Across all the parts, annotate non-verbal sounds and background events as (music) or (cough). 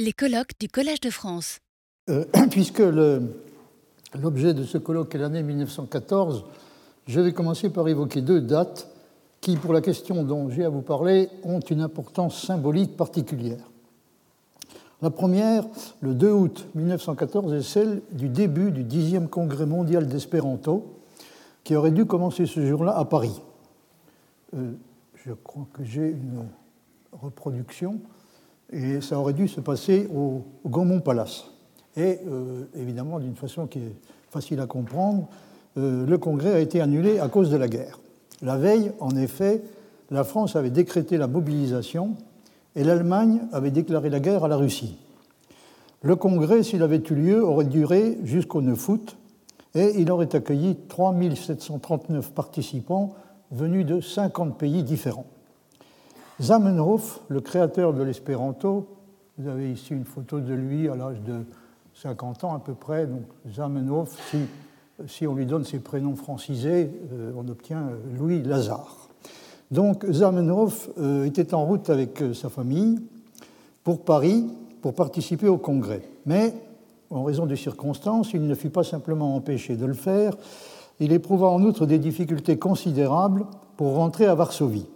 Les colloques du Collège de France. Euh, (clears throat) puisque l'objet de ce colloque est l'année 1914, je vais commencer par évoquer deux dates qui, pour la question dont j'ai à vous parler, ont une importance symbolique particulière. La première, le 2 août 1914, est celle du début du 10e congrès mondial d'espéranto, qui aurait dû commencer ce jour-là à Paris. Euh, je crois que j'ai une reproduction et ça aurait dû se passer au, Gaumont Palace. Et euh, évidemment, d'une façon qui est facile à comprendre, euh, le congrès a été annulé à cause de la guerre. La veille, en effet, la France avait décrété la mobilisation et l'Allemagne avait déclaré la guerre à la Russie. Le congrès, s'il avait eu lieu, aurait duré jusqu'au 9 août et il aurait accueilli 3739 participants venus de 50 pays différents. Zamenhof, le créateur de l'espéranto, vous avez ici une photo de lui à l'âge de 50 ans à peu près. Donc Zamenhof, si, on lui donne ses prénoms francisés, euh, on obtient euh, Louis Lazare. Donc Zamenhof euh, était en route avec sa famille pour Paris pour participer au congrès. Mais en raison des circonstances, il ne fut pas simplement empêché de le faire, il éprouva en outre des difficultés considérables pour rentrer à Varsovie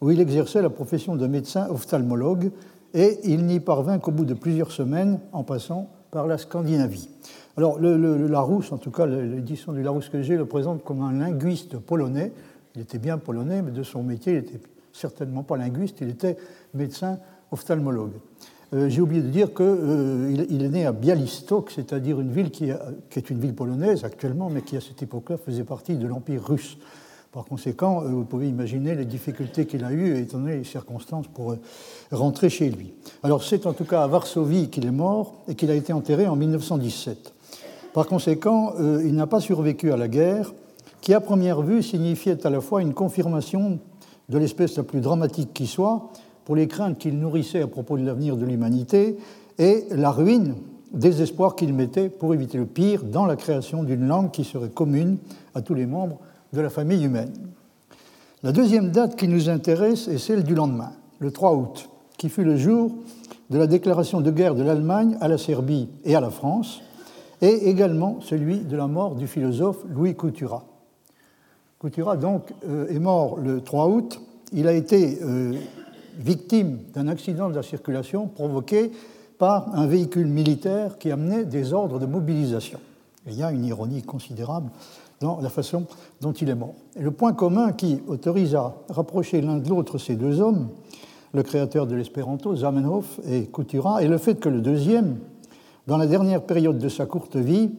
où il exerçait la profession de médecin ophtalmologue, et il n'y parvint qu'au bout de plusieurs semaines en passant par la Scandinavie. Alors, le, Larousse, en tout cas l'édition du Larousse que j'ai, le présente comme un linguiste polonais. Il était bien polonais, mais de son métier, il n'était certainement pas linguiste, il était médecin ophtalmologue. Euh, j'ai oublié de dire qu'il euh, est né à Bialystok, c'est-à-dire une ville qui, qui, est une ville polonaise actuellement, mais qui à cette époque-là faisait partie de l'Empire russe. Par conséquent, euh, vous pouvez imaginer les difficultés qu'il a eues, étant donné les circonstances, pour euh, rentrer chez lui. Alors c'est en tout cas à Varsovie qu'il est mort et qu'il a été enterré en 1917. Par conséquent, euh, il n'a pas survécu à la guerre, qui à première vue signifiait à la fois une confirmation de l'espèce la plus dramatique qui soit, pour les craintes qu'il nourrissait à propos de l'avenir de l'humanité, et la ruine des espoirs qu'il mettait pour éviter le pire dans la création d'une langue qui serait commune à tous les membres de la famille humaine. La deuxième date qui nous intéresse est celle du lendemain, le 3 août, qui fut le jour de la déclaration de guerre de l'Allemagne à la Serbie et à la France, et également celui de la mort du philosophe Louis Couturat. Couturat, donc, euh, est mort le 3 août. Il a été euh, victime d'un accident de la circulation provoqué par un véhicule militaire qui amenait des ordres de mobilisation. il y a une ironie considérable dans la façon dont il est mort. Le point commun qui autorise à rapprocher l'un de l'autre ces deux hommes, le créateur de l'espéranto, Zamenhof et Coutura, est le fait que le deuxième, dans la dernière période de sa courte vie,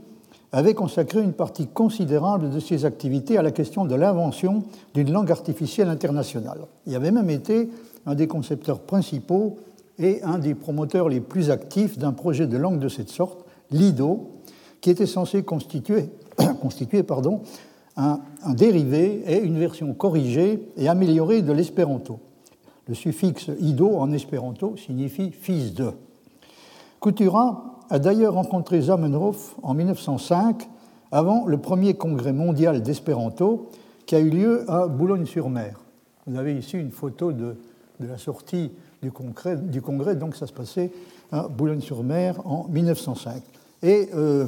avait consacré une partie considérable de ses activités à la question de l'invention d'une langue artificielle internationale. Il avait même été un des concepteurs principaux et un des promoteurs les plus actifs d'un projet de langue de cette sorte, l'IDO, qui était censé constituer (coughs) constituer pardon, un, dérivé et une version corrigée et améliorée de l'espéranto. Le suffixe ido en espéranto signifie fils de. Coutura a d'ailleurs rencontré Zamenhof en 1905, avant le premier congrès mondial d'espéranto qui a eu lieu à Boulogne-sur-Mer. Vous avez ici une photo de, la sortie du congrès, donc ça se passait à Boulogne-sur-Mer en 1905. Et euh,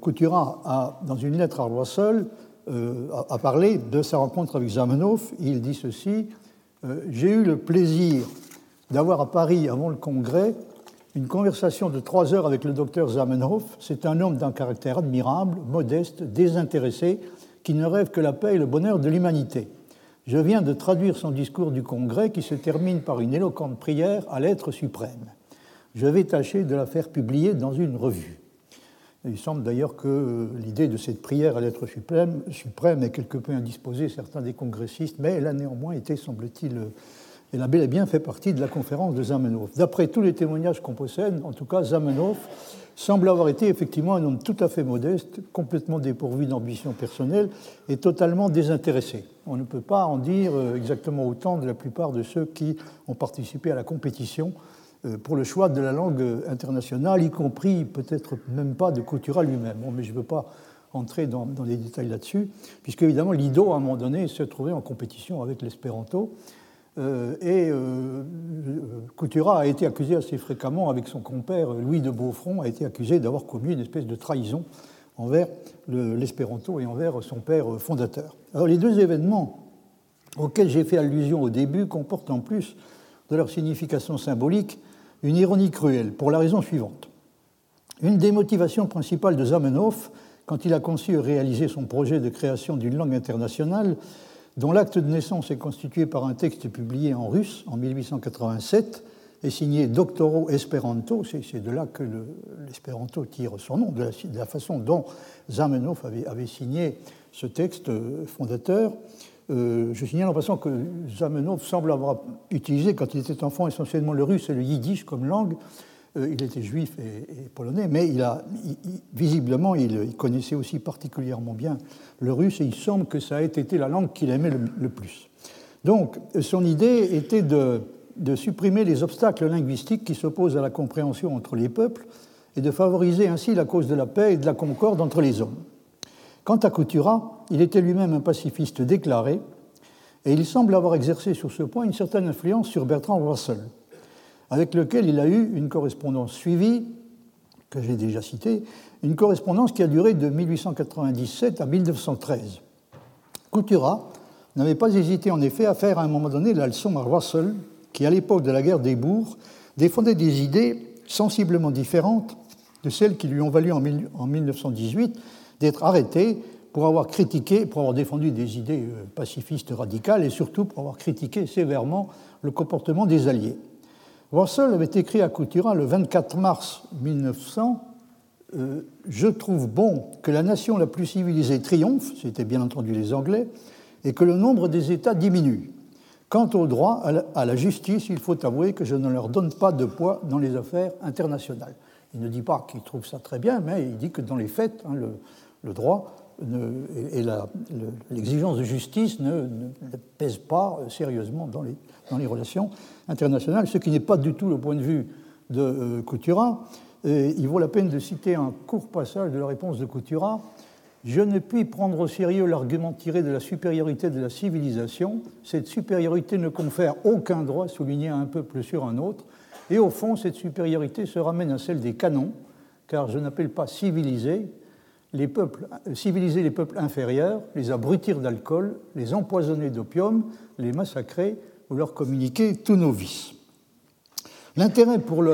Coutura a, dans une lettre à Roissel, euh, a, parlé de sa rencontre avec Zamenhof. Il dit ceci euh, J'ai eu le plaisir d'avoir à Paris, avant le congrès, une conversation de trois heures avec le docteur Zamenhof. C'est un homme d'un caractère admirable, modeste, désintéressé, qui ne rêve que la paix et le bonheur de l'humanité. Je viens de traduire son discours du congrès qui se termine par une éloquente prière à l'être suprême. Je vais tâcher de la faire publier dans une revue. Il semble d'ailleurs que l'idée de cette prière à l'être suprême, suprême est quelque peu indisposée certains des congressistes, mais elle a néanmoins été, semble-t-il, elle a bel et bien fait partie de la conférence de Zamenhof. D'après tous les témoignages qu'on possède, en tout cas, Zamenhof semble avoir été effectivement un homme tout à fait modeste, complètement dépourvu d'ambition personnelle et totalement désintéressé. On ne peut pas en dire euh, exactement autant de la plupart de ceux qui ont participé à la compétition pour le choix de la langue internationale, y compris peut-être même pas de Coutura lui-même. mais je ne veux pas entrer dans, les détails là-dessus, puisque évidemment l'IDO, à un moment donné, se trouvait en compétition avec l'espéranto. et Couturat a été accusé assez fréquemment, avec son compère Louis de Beaufront, a été accusé d'avoir commis une espèce de trahison envers l'espéranto et envers son père fondateur. Alors les deux événements auxquels j'ai fait allusion au début comportent en plus de leur signification symbolique une ironie cruelle, pour la raison suivante. Une des motivations principales de Zamenhof, quand il a conçu et réalisé son projet de création d'une langue internationale, dont l'acte de naissance est constitué par un texte publié en russe en 1887 et signé Doctoro Esperanto, c'est de là que l'espéranto tire son nom, de la, façon dont Zamenhof avait, avait, signé ce texte fondateur. Euh, je signale en passant que Zamenhof semble avoir utilisé, quand il était enfant, essentiellement le russe et le yiddish comme langue. Euh, il était juif et, polonais, mais il a, visiblement, il, connaissait aussi particulièrement bien le russe et il semble que ça ait été la langue qu'il aimait le, plus. Donc, son idée était de supprimer les obstacles linguistiques qui s'opposent à la compréhension entre les peuples et de favoriser ainsi la cause de la paix et de la concorde entre les hommes. Quant à Couturat, il était lui-même un pacifiste déclaré, et il semble avoir exercé sur ce point une certaine influence sur Bertrand Russell, avec lequel il a eu une correspondance suivie, que j'ai déjà citée, une correspondance qui a duré de 1897 à 1913. Couturat n'avait pas hésité en effet à faire à un moment donné la leçon à Russell, qui à l'époque de la guerre des bourgs défendait des idées sensiblement différentes de celles qui lui ont valu en 1918 d'être arrêté pour avoir critiqué, pour avoir défendu des idées euh, pacifistes radicales et surtout pour avoir critiqué sévèrement le comportement des Alliés. Russell avait écrit à Couturat le 24 mars 1900 euh, Je trouve bon que la nation la plus civilisée triomphe, c'était bien entendu les Anglais, et que le nombre des États diminue. Quant au droit, à la, justice, il faut avouer que je ne leur donne pas de poids dans les affaires internationales. Il ne dit pas qu'il trouve ça très bien, mais il dit que dans les faits, hein, le, le droit et l'exigence de justice ne, pèsent pas sérieusement dans les, relations internationales, ce qui n'est pas du tout le point de vue de euh, Couturat. il vaut la peine de citer un court passage de la réponse de Couturat. Je ne puis prendre au sérieux l'argument tiré de la supériorité de la civilisation. Cette supériorité ne confère aucun droit souligné à un peuple sur un autre. Et au fond, cette supériorité se ramène à celle des canons, car je n'appelle pas civilisé les peuples, civiliser les peuples inférieurs, les abrutir d'alcool, les empoisonner d'opium, les massacrer ou leur communiquer tous nos vices. L'intérêt pour,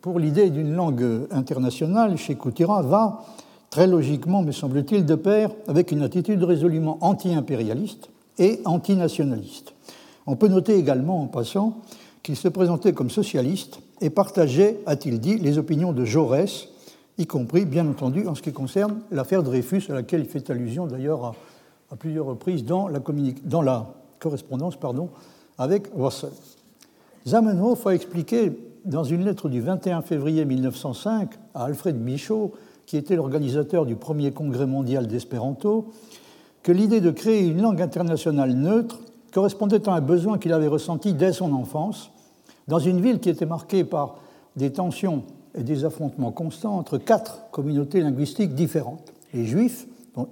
pour l'idée d'une langue internationale chez Koutira va très logiquement, me semble-t-il, de pair avec une attitude résolument anti-impérialiste et anti-nationaliste. On peut noter également, en passant, qu'il se présentait comme socialiste et partageait, a-t-il dit, les opinions de Jaurès, y compris, bien entendu, en ce qui concerne l'affaire Dreyfus, à laquelle il fait allusion d'ailleurs à, plusieurs reprises dans la, correspondance avec Russell. Zamenhof a expliqué dans une lettre du 21 février 1905 à Alfred Michaud, qui était l'organisateur du premier congrès mondial d'espéranto, que l'idée de créer une langue internationale neutre correspondait à un besoin qu'il avait ressenti dès son enfance, dans une ville qui était marquée par des tensions et des affrontements constants entre quatre communautés linguistiques différentes. Les juifs,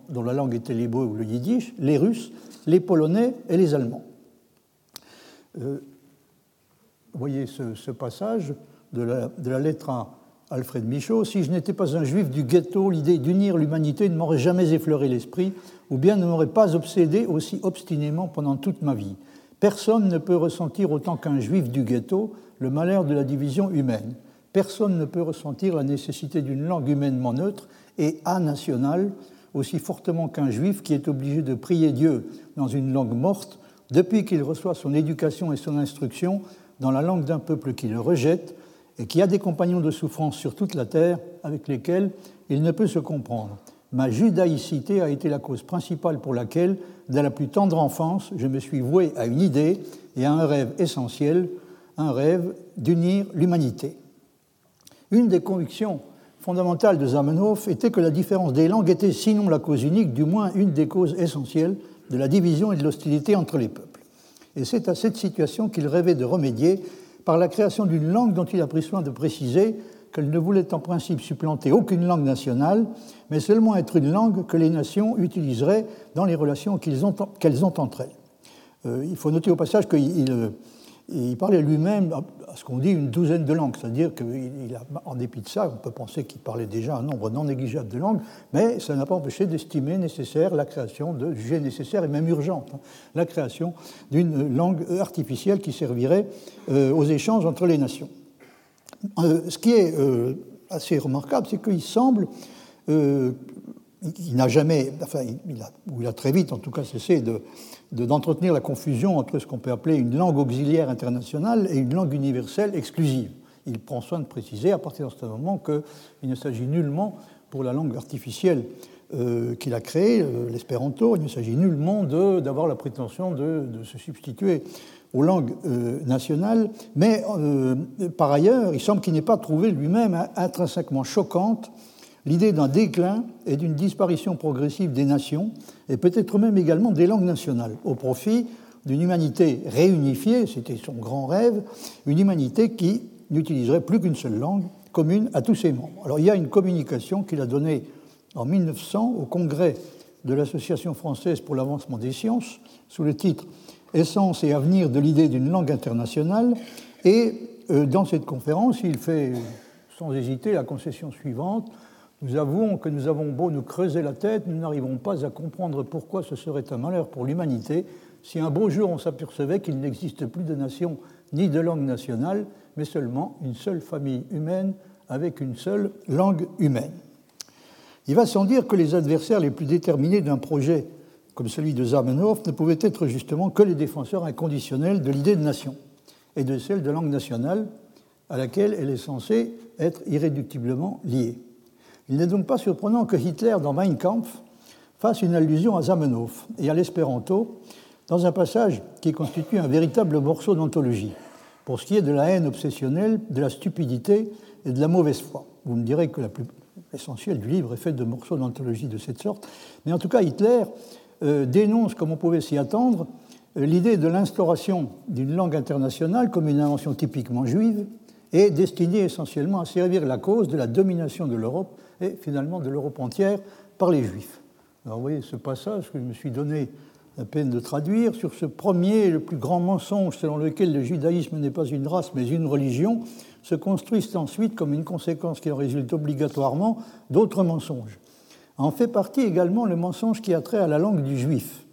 dont, la langue était l'hébreu ou le yiddish, les russes, les polonais et les allemands. Euh, vous voyez ce, passage de la, lettre à Alfred Michaud. Si je n'étais pas un juif du ghetto, l'idée d'unir l'humanité ne m'aurait jamais effleuré l'esprit, ou bien ne m'aurait pas obsédé aussi obstinément pendant toute ma vie. Personne ne peut ressentir autant qu'un juif du ghetto le malheur de la division humaine personne ne peut ressentir la nécessité d'une langue humainement neutre et anationale aussi fortement qu'un juif qui est obligé de prier Dieu dans une langue morte depuis qu'il reçoit son éducation et son instruction dans la langue d'un peuple qui le rejette et qui a des compagnons de souffrance sur toute la terre avec lesquels il ne peut se comprendre. Ma judaïcité a été la cause principale pour laquelle, dès la plus tendre enfance, je me suis voué à une idée et à un rêve essentiel, un rêve d'unir l'humanité. Une des convictions fondamentales de Zamenhof était que la différence des langues était, sinon la cause unique, du moins une des causes essentielles de la division et de l'hostilité entre les peuples. Et c'est à cette situation qu'il rêvait de remédier par la création d'une langue dont il a pris soin de préciser qu'elle ne voulait en principe supplanter aucune langue nationale, mais seulement être une langue que les nations utiliseraient dans les relations qu'elles ont, entre elles. il faut noter au passage qu'il il parlait lui-même, à ce qu'on dit, une douzaine de langues. C'est-à-dire qu'en dépit de ça, on peut penser qu'il parlait déjà un nombre non négligeable de langues, mais ça n'a pas empêché d'estimer nécessaire la création, de juger nécessaire et même urgente, hein, la création d'une langue artificielle qui servirait euh, aux échanges entre les nations. Euh, ce qui est euh, assez remarquable, c'est qu'il semble il n'a jamais, enfin, il a, ou il a très vite en tout cas cessé de, d'entretenir la confusion entre ce qu'on peut appeler une langue auxiliaire internationale et une langue universelle exclusive. Il prend soin de préciser à partir de ce moment qu'il ne s'agit nullement, pour la langue artificielle euh, qu'il a créée, euh, l'espéranto, il ne s'agit nullement d'avoir la prétention de, se substituer aux langues euh, nationales, mais par ailleurs, il semble qu'il n'ait pas trouvé lui-même intrinsèquement choquante l'idée d'un déclin et d'une disparition progressive des nations, et peut-être même également des langues nationales, au profit d'une humanité réunifiée, c'était son grand rêve, une humanité qui n'utiliserait plus qu'une seule langue commune à tous ses membres. Alors il y a une communication qu'il a donnée en 1900 au congrès de l'Association française pour l'avancement des sciences, sous le titre Essence et avenir de l'idée d'une langue internationale, et euh, dans cette conférence, il fait sans hésiter la concession suivante nous avouons que nous avons beau nous creuser la tête, nous n'arrivons pas à comprendre pourquoi ce serait un malheur pour l'humanité si un beau jour on s'apercevait qu'il n'existe plus de nation ni de langue nationale, mais seulement une seule famille humaine avec une seule langue humaine. Il va sans dire que les adversaires les plus déterminés d'un projet comme celui de Zamenhof ne pouvaient être justement que les défenseurs inconditionnels de l'idée de nation et de celle de langue nationale à laquelle elle est censée être irréductiblement liée. Il n'est donc pas surprenant que Hitler, dans Mein Kampf, fasse une allusion à Zamenhof et à l'espéranto dans un passage qui constitue un véritable morceau d'anthologie, pour ce qui est de la haine obsessionnelle, de la stupidité et de la mauvaise foi. Vous me direz que l'essentiel du livre est fait de morceaux d'anthologie de cette sorte, mais en tout cas Hitler euh, dénonce, comme on pouvait s'y attendre, euh, l'idée de l'instauration d'une langue internationale comme une invention typiquement juive et destinée essentiellement à servir la cause de la domination de l'Europe et finalement de l'Europe entière par les Juifs. Alors vous voyez ce passage que je me suis donné la peine de traduire sur ce premier le plus grand mensonge selon lequel le judaïsme n'est pas une race mais une religion, se construisent ensuite comme une conséquence qui en résulte obligatoirement d'autres mensonges. En fait partie également le mensonge qui a trait à la langue du juif.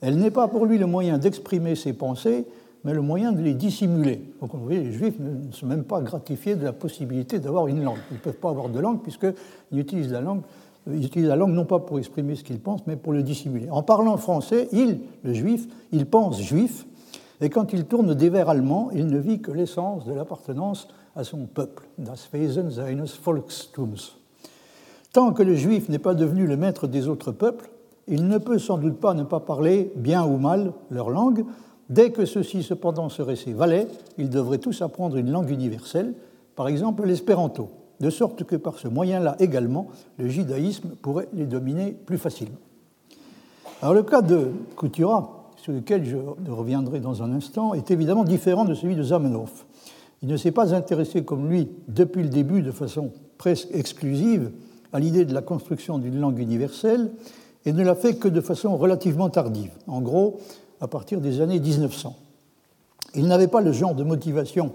Elle n'est pas pour lui le moyen d'exprimer ses pensées, mais le moyen de les dissimuler. Donc vous voyez, les juifs ne sont même pas gratifiés de la possibilité d'avoir une langue. Ils ne peuvent pas avoir de langue puisqu'ils utilisent la langue. Ils utilisent la langue non pas pour exprimer ce qu'ils pensent, mais pour le dissimuler. En parlant français, il, le juif, il pense juif, et quand il tourne des vers allemands, il ne vit que l'essence de l'appartenance à son peuple, das Wesen seines Volkstums. Tant que le juif n'est pas devenu le maître des autres peuples, il ne peut sans doute pas ne pas parler, bien ou mal, leur langue, Dès que ceux-ci cependant seraient ses valets, ils devraient tous apprendre une langue universelle, par exemple l'espéranto, de sorte que par ce moyen-là également, le judaïsme pourrait les dominer plus facilement. Alors le cas de Coutura, sur lequel je reviendrai dans un instant, est évidemment différent de celui de Zamenhof. Il ne s'est pas intéressé comme lui, depuis le début, de façon presque exclusive, à l'idée de la construction d'une langue universelle, et ne l'a fait que de façon relativement tardive. En gros, à partir des années 1900. Il n'avait pas le genre de motivation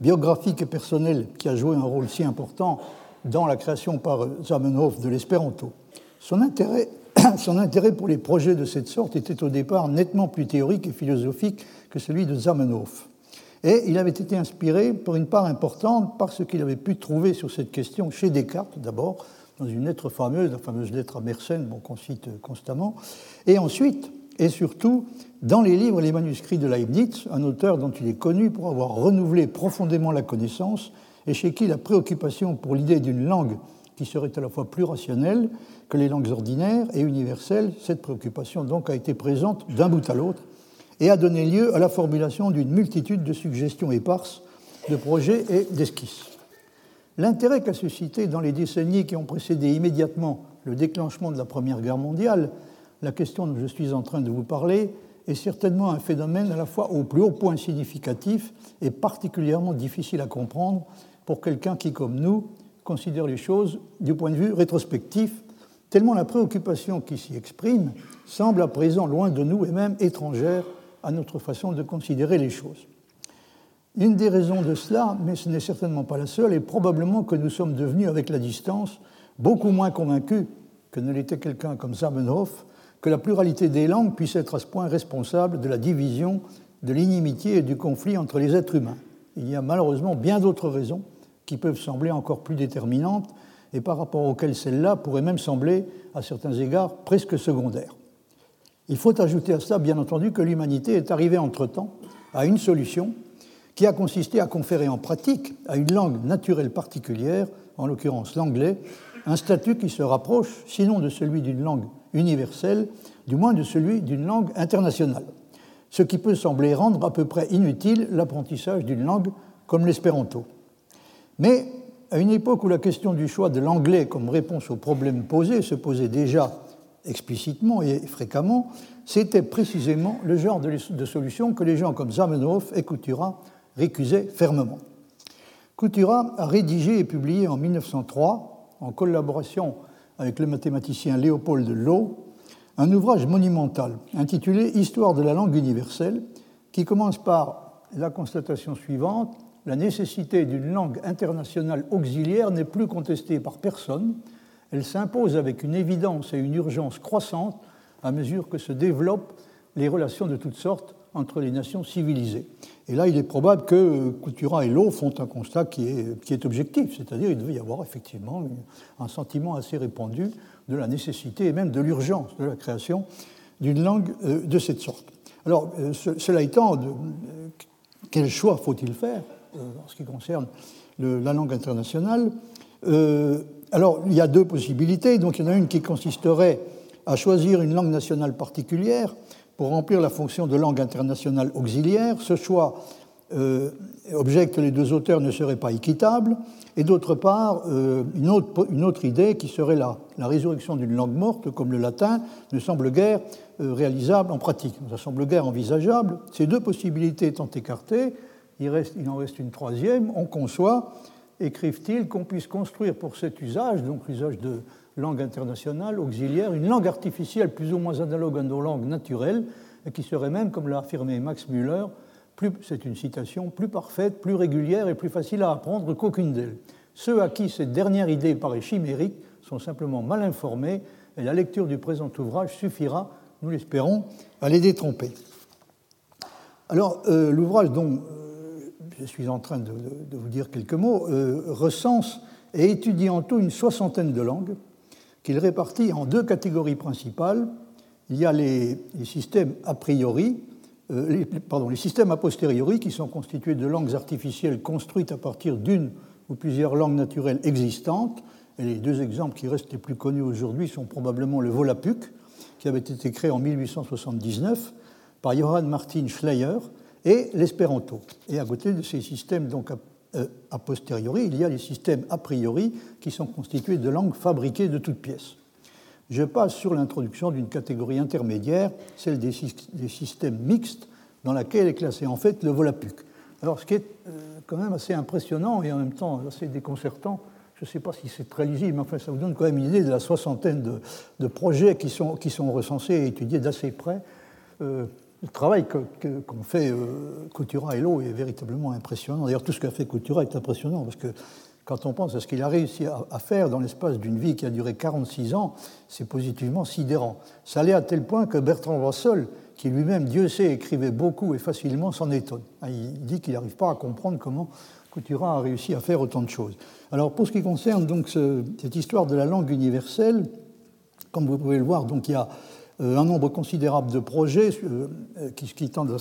biographique et personnelle qui a joué un rôle si important dans la création par Zamenhof de l'espéranto. (clears throat) Son intérêt, pour les projets de cette sorte était au départ nettement plus théorique et philosophique que celui de Zamenhof. Et il avait été inspiré pour une part importante par ce qu'il avait pu trouver sur cette question chez Descartes d'abord, dans une lettre fameuse, la fameuse lettre à Mersenne qu'on cite constamment, et ensuite et surtout dans les livres et les manuscrits de Leibniz, un auteur dont il est connu pour avoir renouvelé profondément la connaissance et chez qui la préoccupation pour l'idée d'une langue qui serait à la fois plus rationnelle que les langues ordinaires et universelles, cette préoccupation donc a été présente d'un bout à l'autre et a donné lieu à la formulation d'une multitude de suggestions éparses, de projets et d'esquisses. L'intérêt qu'a suscité dans les décennies qui ont précédé immédiatement le déclenchement de la Première Guerre mondiale la question dont je suis en train de vous parler est certainement un phénomène à la fois au plus haut point significatif et particulièrement difficile à comprendre pour quelqu'un qui, comme nous, considère les choses du point de vue rétrospectif, tellement la préoccupation qui s'y exprime semble à présent loin de nous et même étrangère à notre façon de considérer les choses. Une des raisons de cela, mais ce n'est certainement pas la seule, est probablement que nous sommes devenus, avec la distance, beaucoup moins convaincus que ne l'était quelqu'un comme Zamenhof, que la pluralité des langues puisse être à ce point responsable de la division, de l'inimitié et du conflit entre les êtres humains. Il y a malheureusement bien d'autres raisons qui peuvent sembler encore plus déterminantes et par rapport auxquelles celle-là pourrait même sembler, à certains égards, presque secondaire. Il faut ajouter à cela, bien entendu, que l'humanité est arrivée entre-temps à une solution qui a consisté à conférer en pratique à une langue naturelle particulière, en l'occurrence l'anglais, un statut qui se rapproche, sinon de celui d'une langue universelle, du moins de celui d'une langue internationale, ce qui peut sembler rendre à peu près inutile l'apprentissage d'une langue comme l'espéranto. Mais à une époque où la question du choix de l'anglais comme réponse aux problèmes posés se posait déjà explicitement et fréquemment, c'était précisément le genre de, solution que les gens comme Zamenhof et Coutura récusaient fermement. Coutura a rédigé et publié en 1903, en collaboration avec le mathématicien Léopold Lowe, un ouvrage monumental intitulé Histoire de la langue universelle, qui commence par la constatation suivante la nécessité d'une langue internationale auxiliaire n'est plus contestée par personne, elle s'impose avec une évidence et une urgence croissantes à mesure que se développent les relations de toutes sortes entre les nations civilisées. Et là, il est probable que Coutura et Lowe font un constat qui est, qui est objectif, c'est-à-dire qu'il devait y avoir effectivement un sentiment assez répandu de la nécessité et même de l'urgence de la création d'une langue euh, de cette sorte. Alors, euh, cela étant, euh, quel choix faut-il faire en ce qui concerne la langue internationale alors, il y a deux possibilités. Donc, il y en a une qui consisterait à choisir une langue nationale particulière pour remplir la fonction de langue internationale auxiliaire. Ce choix, euh, objecte les deux auteurs, ne serait pas équitable. Et d'autre part, euh, une, autre, idée qui serait la, résurrection d'une langue morte, comme le latin, ne semble guère euh, réalisable en pratique. Ça semble guère envisageable. Ces deux possibilités étant écartées, il, il en reste une troisième. On conçoit écrivent-ils, qu'on puisse construire pour cet usage, donc l'usage de langue internationale auxiliaire, une langue artificielle plus ou moins analogue à nos langues naturelles, et qui serait même, comme l'a affirmé Max Müller, c'est une citation, plus parfaite, plus régulière et plus facile à apprendre qu'aucune d'elles. Ceux à qui cette dernière idée paraît chimérique sont simplement mal informés, et la lecture du présent ouvrage suffira, nous l'espérons, à les détromper. Alors, euh, l'ouvrage dont je suis en train de, vous dire quelques mots, euh, recense et étudie en tout une soixantaine de langues qu'il répartit en deux catégories principales. Il y a les, systèmes a priori, euh, pardon, les systèmes a posteriori qui sont constitués de langues artificielles construites à partir d'une ou plusieurs langues naturelles existantes. Et les deux exemples qui restent les plus connus aujourd'hui sont probablement le Volapük, qui avait été créé en 1879 par Johann Martin Schleyer, et l'espéranto. Et à côté de ces systèmes donc euh, a, posteriori, il y a les systèmes a priori qui sont constitués de langues fabriquées de toutes pièces. Je passe sur l'introduction d'une catégorie intermédiaire, celle des, systèmes mixtes, dans laquelle est classé en fait le Volapük. Alors ce qui est euh, quand même assez impressionnant et en même temps assez déconcertant, je ne sais pas si c'est très lisible, mais enfin ça vous donne quand même une idée de la soixantaine de, projets qui sont, qui sont recensés et étudiés d'assez près. Euh, le travail qu'ont fait euh, Coutura et Lowe est véritablement impressionnant. D'ailleurs, tout ce qu'a fait Coutura est impressionnant, parce que quand on pense à ce qu'il a réussi à, faire dans l'espace d'une vie qui a duré 46 ans, c'est positivement sidérant. Ça allait à tel point que Bertrand Russell, qui lui-même, Dieu sait, écrivait beaucoup et facilement, s'en étonne. Ah, il dit qu'il n'arrive pas à comprendre comment Coutura a réussi à faire autant de choses. Alors, pour ce qui concerne donc cette histoire de la langue universelle, comme vous pouvez le voir, donc il y a un nombre considérable de projets euh, qui, tendent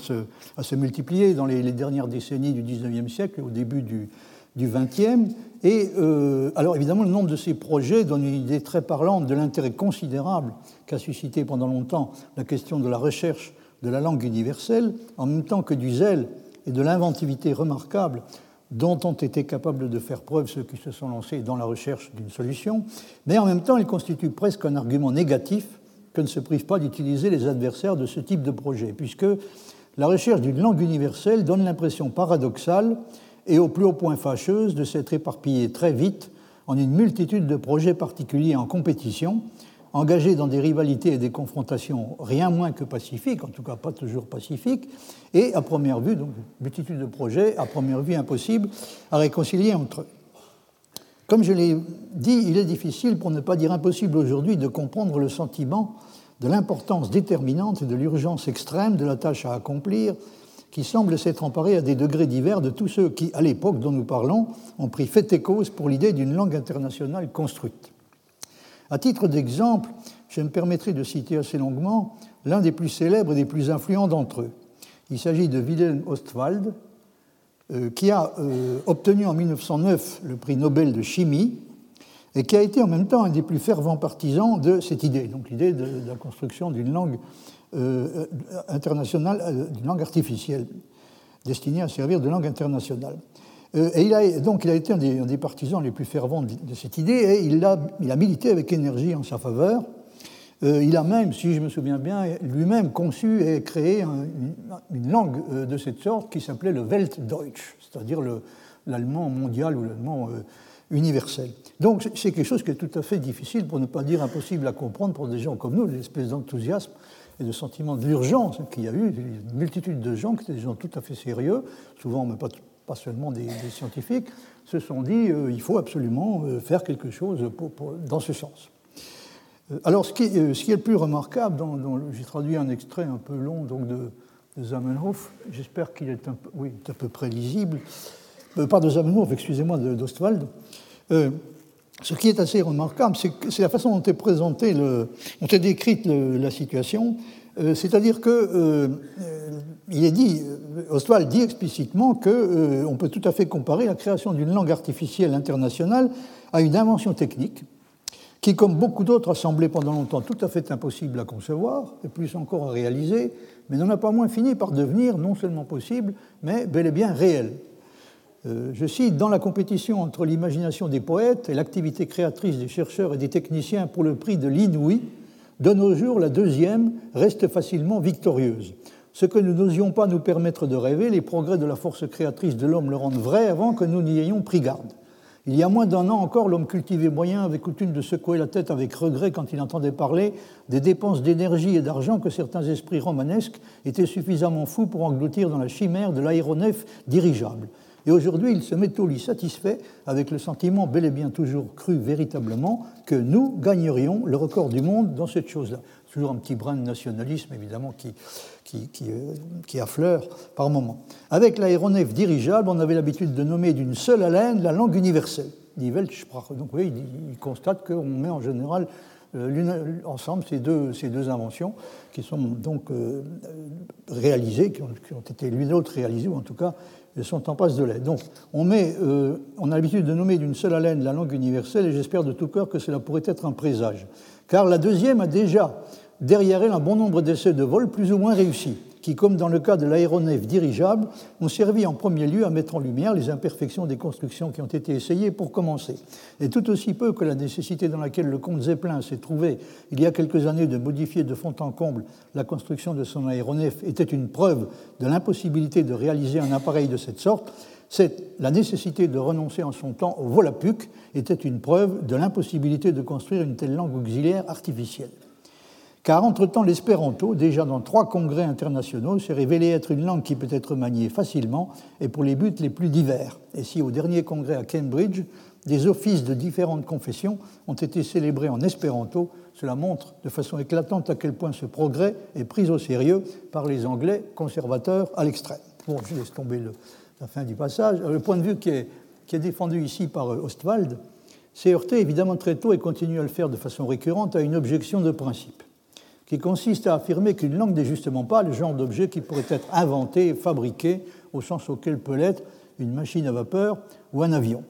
à se, multiplier dans les, dernières décennies du XIXe siècle et au début du, XXe. Et euh, alors évidemment, le nombre de ces projets donne une idée très parlante de l'intérêt considérable qu'a suscité pendant longtemps la question de la recherche de la langue universelle, en même temps que du zèle et de l'inventivité remarquable dont ont été capables de faire preuve ceux qui se sont lancés dans la recherche d'une solution, mais en même temps, il constitue presque un argument négatif que ne se privent pas d'utiliser les adversaires de ce type de projet, puisque la recherche d'une langue universelle donne l'impression paradoxale et au plus haut point fâcheuse de s'être éparpillée très vite en une multitude de projets particuliers en compétition, engagés dans des rivalités et des confrontations rien moins que pacifiques, en tout cas pas toujours pacifiques, et à première vue, donc multitude de projets, à première vue impossible à réconcilier entre eux. Comme je l'ai dit, il est difficile, pour ne pas dire impossible aujourd'hui, de comprendre le sentiment de l'importance déterminante et de l'urgence extrême de la tâche à accomplir, qui semble s'être emparée à des degrés divers de tous ceux qui, à l'époque dont nous parlons, ont pris fait et cause pour l'idée d'une langue internationale construite. À titre d'exemple, je me permettrai de citer assez longuement l'un des plus célèbres et des plus influents d'entre eux. Il s'agit de Wilhelm Ostwald, qui a euh, obtenu en 1909 le prix Nobel de chimie et qui a été en même temps un des plus fervents partisans de cette idée, donc l'idée de, la construction d'une langue euh, internationale, langue artificielle destinée à servir de langue internationale. et il a, donc il a été un des, partisans les plus fervents de, cette idée et il a, il a milité avec énergie en sa faveur. Euh, il a même, si je me souviens bien, lui-même conçu et créé une, langue euh, de cette sorte qui s'appelait le Weltdeutsch, c'est-à-dire l'allemand mondial ou l'allemand euh, universel. Donc c'est quelque chose qui est tout à fait difficile, pour ne pas dire impossible à comprendre pour des gens comme nous, l'espèce d'enthousiasme et de sentiment de l'urgence qu'il y a eu, une multitude de gens qui étaient des gens tout à fait sérieux, souvent mais pas, pas seulement des, scientifiques, se sont dit il faut absolument faire quelque chose dans ce sens. Euh, alors, ce qui, est, ce qui, est le plus remarquable, j'ai traduit un extrait un peu long donc de, Zamenhof, j'espère qu'il est, à peu près lisible, euh, pas de Zamenhof, excusez-moi, d'Ostwald. Euh, ce qui est assez remarquable, c'est la façon dont est présentée, dont est décrite la situation. C'est-à-dire que est dit, Ostwald dit explicitement qu'on peut tout à fait comparer la création d'une langue artificielle internationale à une invention technique qui, comme beaucoup d'autres, a semblé pendant longtemps tout à fait impossible à concevoir, et plus encore à réaliser, mais n'en a pas moins fini par devenir non seulement possible, mais bel et bien réel. Euh, je cite, Dans la compétition entre l'imagination des poètes et l'activité créatrice des chercheurs et des techniciens pour le prix de l'inouï, de nos jours, la deuxième reste facilement victorieuse. Ce que nous n'osions pas nous permettre de rêver, les progrès de la force créatrice de l'homme le rendent vrai avant que nous n'y ayons pris garde. Il y a moins d'un an encore, l'homme cultivé moyen avait coutume de secouer la tête avec regret quand il entendait parler des dépenses d'énergie et d'argent que certains esprits romanesques étaient suffisamment fous pour engloutir dans la chimère de l'aéronef dirigeable. Et aujourd'hui, il se met au lit satisfait avec le sentiment bel et bien toujours cru véritablement que nous gagnerions le record du monde dans cette chose-là. Toujours un petit brin de nationalisme, évidemment, qui, euh, qui, affleure par moments. Avec l'aéronef dirigeable, on avait l'habitude de nommer d'une seule haleine la langue universelle, Weltsprache. Donc oui, il, constate qu'on met en général euh, ensemble ces deux, ces deux inventions qui sont donc euh, réalisées, qui ont, été l'une l'autre réalisées, ou en tout cas sont en passe de l'être. Donc on, met, on a l'habitude de nommer d'une seule haleine la langue universelle et j'espère de tout cœur que cela pourrait être un présage. Car la deuxième a déjà derrière elle un bon nombre d'essais de vol plus ou moins réussis, qui, comme dans le cas de l'aéronef dirigeable, ont servi en premier lieu à mettre en lumière les imperfections des constructions qui ont été essayées pour commencer. Et tout aussi peu que la nécessité dans laquelle le comte Zeppelin s'est trouvé il y a quelques années de modifier de fond en comble la construction de son aéronef était une preuve de l'impossibilité de réaliser un appareil de cette sorte, la nécessité de renoncer en son temps au volapuc était une preuve de l'impossibilité de construire une telle langue auxiliaire artificielle car entre-temps l'espéranto, déjà dans trois congrès internationaux, s'est révélé être une langue qui peut être maniée facilement et pour les buts les plus divers. Et si au dernier congrès à Cambridge, des offices de différentes confessions ont été célébrés en espéranto, cela montre de façon éclatante à quel point ce progrès est pris au sérieux par les Anglais conservateurs à l'extrême. Bon, je laisse tomber la fin du passage. Le point de vue qui est, qui défendu ici par Ostwald s'est heurté évidemment très tôt et continue à le faire de façon récurrente à une objection de principe qui consiste à affirmer qu'une langue n'est justement pas le genre d'objet qui pourrait être inventé et fabriqué au sens auquel peut l'être une machine à vapeur ou un avion,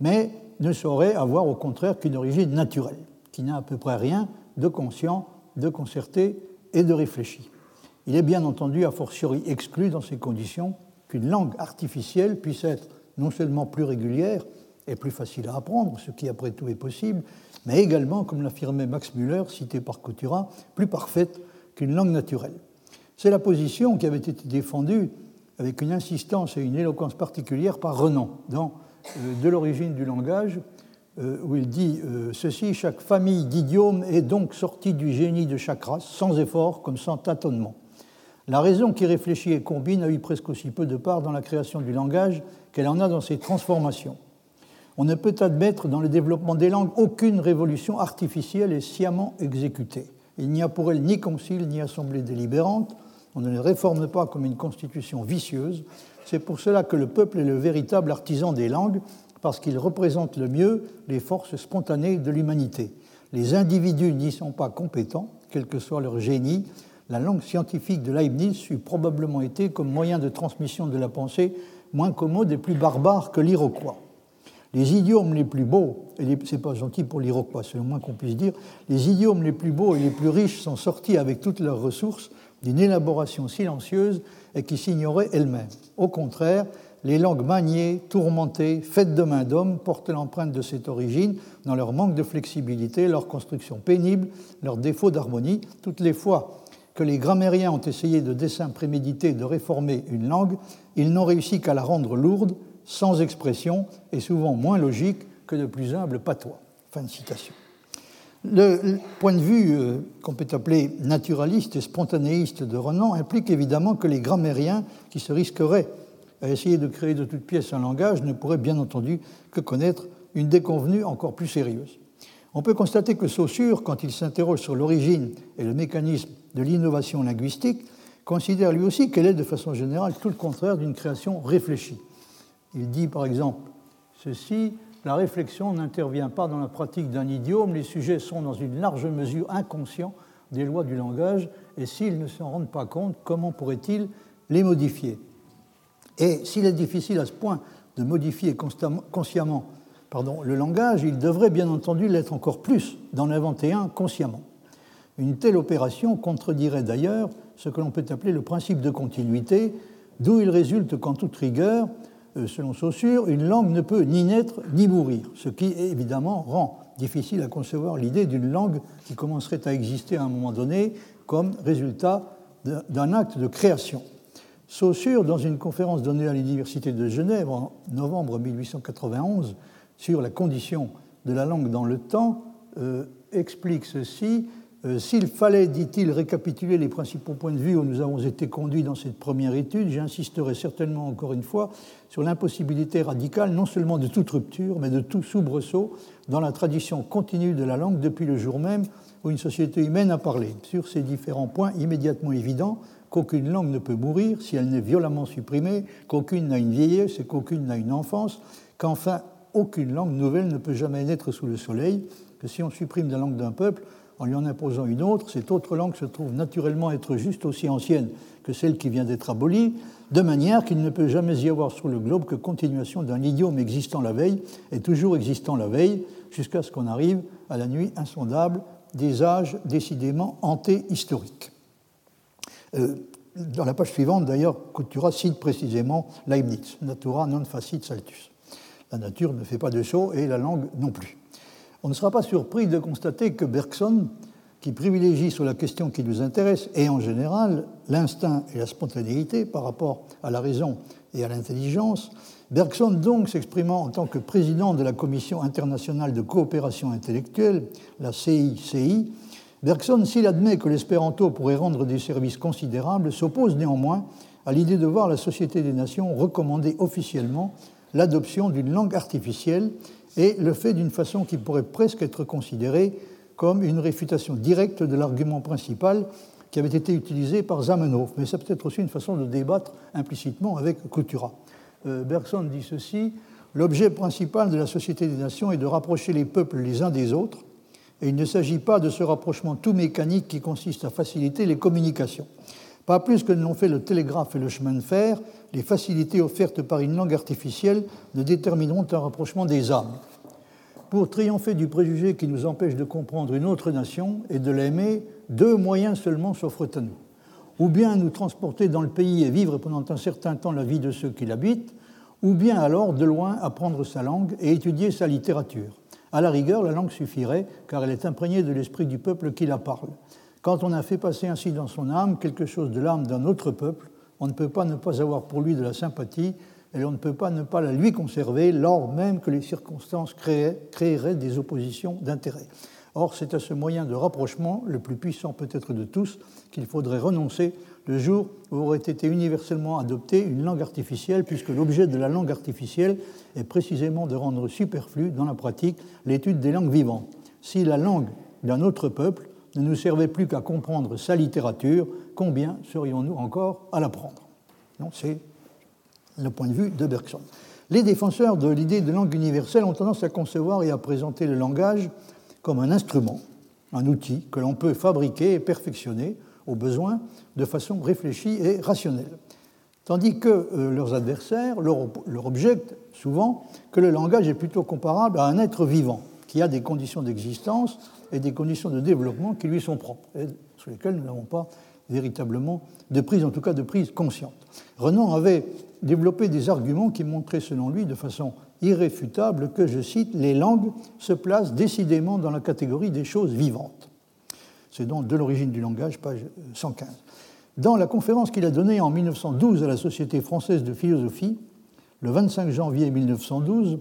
mais ne saurait avoir au contraire qu'une origine naturelle, qui n'a à peu près rien de conscient, de concerté et de réfléchi. Il est bien entendu a fortiori exclu dans ces conditions qu'une langue artificielle puisse être non seulement plus régulière et plus facile à apprendre, ce qui après tout est possible, mais également, comme l'affirmait Max Müller, cité par Coutura, plus parfaite qu'une langue naturelle. C'est la position qui avait été défendue avec une insistance et une éloquence particulière par Renan dans euh, De l'origine du langage, euh, où il dit euh, ceci chaque famille d'idiomes est donc sortie du génie de chaque race, sans effort comme sans tâtonnement. La raison qui réfléchit et combine a eu presque aussi peu de part dans la création du langage qu'elle en a dans ses transformations. On ne peut admettre dans le développement des langues aucune révolution artificielle et sciemment exécutée. Il n'y a pour elle ni concile ni assemblée délibérante. On ne les réforme pas comme une constitution vicieuse. C'est pour cela que le peuple est le véritable artisan des langues, parce qu'il représente le mieux les forces spontanées de l'humanité. Les individus n'y sont pas compétents, quel que soit leur génie. La langue scientifique de Leibniz eût probablement été, comme moyen de transmission de la pensée, moins commode et plus barbare que l'iroquois. Les idiomes les plus beaux, et c'est pas gentil pour l'iroquois, c'est le moins qu'on puisse dire, les idiomes les plus beaux et les plus riches sont sortis avec toutes leurs ressources d'une élaboration silencieuse et qui s'ignorait elle-même. Au contraire, les langues maniées, tourmentées, faites de main d'homme portent l'empreinte de cette origine dans leur manque de flexibilité, leur construction pénible, leur défaut d'harmonie. Toutes les fois que les grammairiens ont essayé de dessein prémédité de réformer une langue, ils n'ont réussi qu'à la rendre lourde, sans expression et souvent moins logique que de plus humbles patois. Fin de citation. Le point de vue euh, qu'on peut appeler naturaliste et spontanéiste de Renan implique évidemment que les grammairiens qui se risqueraient à essayer de créer de toutes pièces un langage ne pourrait bien entendu que connaître une déconvenue encore plus sérieuse. On peut constater que Saussure, quand il s'interroge sur l'origine et le mécanisme de l'innovation linguistique, considère lui aussi qu'elle est de façon générale tout le contraire d'une création réfléchie. Il dit par exemple ceci, la réflexion n'intervient pas dans la pratique d'un idiome, les sujets sont dans une large mesure inconscients des lois du langage, et s'ils ne s'en rendent pas compte, comment pourraient-ils les modifier? Et s'il est difficile à ce point de modifier consciemment pardon, le langage, il devrait bien entendu l'être encore plus d'en inventer un consciemment. Une telle opération contredirait d'ailleurs ce que l'on peut appeler le principe de continuité, d'où il résulte qu'en toute rigueur, euh, selon Saussure, une langue ne peut ni naître ni mourir, ce qui évidemment rend difficile à concevoir l'idée d'une langue qui commencerait à exister à un moment donné comme résultat d'un acte de création. Saussure, dans une conférence donnée à l'Université de Genève en novembre 1891 sur la condition de la langue dans le temps, euh, explique ceci. Euh, s'il fallait, dit-il, récapituler les principaux points de vue où nous avons été conduits dans cette première étude, j'insisterai certainement encore une fois sur l'impossibilité radicale non seulement de toute rupture, mais de tout soubresaut dans la tradition continue de la langue depuis le jour même où une société humaine a parlé. Sur ces différents points immédiatement évidents, qu'aucune langue ne peut mourir si elle n'est violemment supprimée, qu'aucune n'a une vieillesse et qu'aucune n'a une enfance, qu'enfin aucune langue nouvelle ne peut jamais naître sous le soleil, que si on supprime la langue d'un peuple, en lui en imposant une autre, cette autre langue se trouve naturellement être juste aussi ancienne que celle qui vient d'être abolie, de manière qu'il ne peut jamais y avoir sur le globe que continuation d'un idiome existant la veille et toujours existant la veille, jusqu'à ce qu'on arrive à la nuit insondable des âges décidément antéhistoriques. Euh, dans la page suivante, d'ailleurs, Coutura cite précisément Leibniz, Natura non facit saltus. La nature ne fait pas de saut et la langue non plus. On ne sera pas surpris de constater que Bergson, qui privilégie sur la question qui nous intéresse, et en général l'instinct et la spontanéité par rapport à la raison et à l'intelligence, Bergson donc s'exprimant en tant que président de la Commission internationale de coopération intellectuelle, la CICI, Bergson, s'il admet que l'espéranto pourrait rendre des services considérables, s'oppose néanmoins à l'idée de voir la Société des Nations recommander officiellement l'adoption d'une langue artificielle et le fait d'une façon qui pourrait presque être considérée comme une réfutation directe de l'argument principal qui avait été utilisé par Zamenhof. Mais c'est peut-être aussi une façon de débattre implicitement avec Coutura. Euh, Bergson dit ceci L'objet principal de la Société des Nations est de rapprocher les peuples les uns des autres et il ne s'agit pas de ce rapprochement tout mécanique qui consiste à faciliter les communications. Pas plus que ne l'ont fait le télégraphe et le chemin de fer, les facilités offertes par une langue artificielle ne détermineront un rapprochement des âmes. Pour triompher du préjugé qui nous empêche de comprendre une autre nation et de l'aimer, deux moyens seulement s'offrent à nous. Ou bien nous transporter dans le pays et vivre pendant un certain temps la vie de ceux qui l'habitent, ou bien alors de loin apprendre sa langue et étudier sa littérature. À la rigueur, la langue suffirait, car elle est imprégnée de l'esprit du peuple qui la parle. Quand on a fait passer ainsi dans son âme quelque chose de l'âme d'un autre peuple, on ne peut pas ne pas avoir pour lui de la sympathie, et on ne peut pas ne pas la lui conserver, lors même que les circonstances créeraient des oppositions d'intérêt. Or, c'est à ce moyen de rapprochement, le plus puissant peut-être de tous, qu'il faudrait renoncer le jour où aurait été universellement adoptée une langue artificielle, puisque l'objet de la langue artificielle est précisément de rendre superflu dans la pratique l'étude des langues vivantes. Si la langue d'un autre peuple ne nous servait plus qu'à comprendre sa littérature, combien serions-nous encore à l'apprendre C'est le point de vue de Bergson. Les défenseurs de l'idée de langue universelle ont tendance à concevoir et à présenter le langage comme un instrument, un outil que l'on peut fabriquer et perfectionner au besoin de façon réfléchie et rationnelle. Tandis que euh, leurs adversaires leur, leur objectent souvent que le langage est plutôt comparable à un être vivant qui a des conditions d'existence et des conditions de développement qui lui sont propres et sur lesquelles nous n'avons pas véritablement de prise, en tout cas de prise consciente. Renan avait développé des arguments qui montraient selon lui de façon irréfutable que, je cite, les langues se placent décidément dans la catégorie des choses vivantes. C'est donc de l'origine du langage, page 115. Dans la conférence qu'il a donnée en 1912 à la Société française de philosophie, le 25 janvier 1912,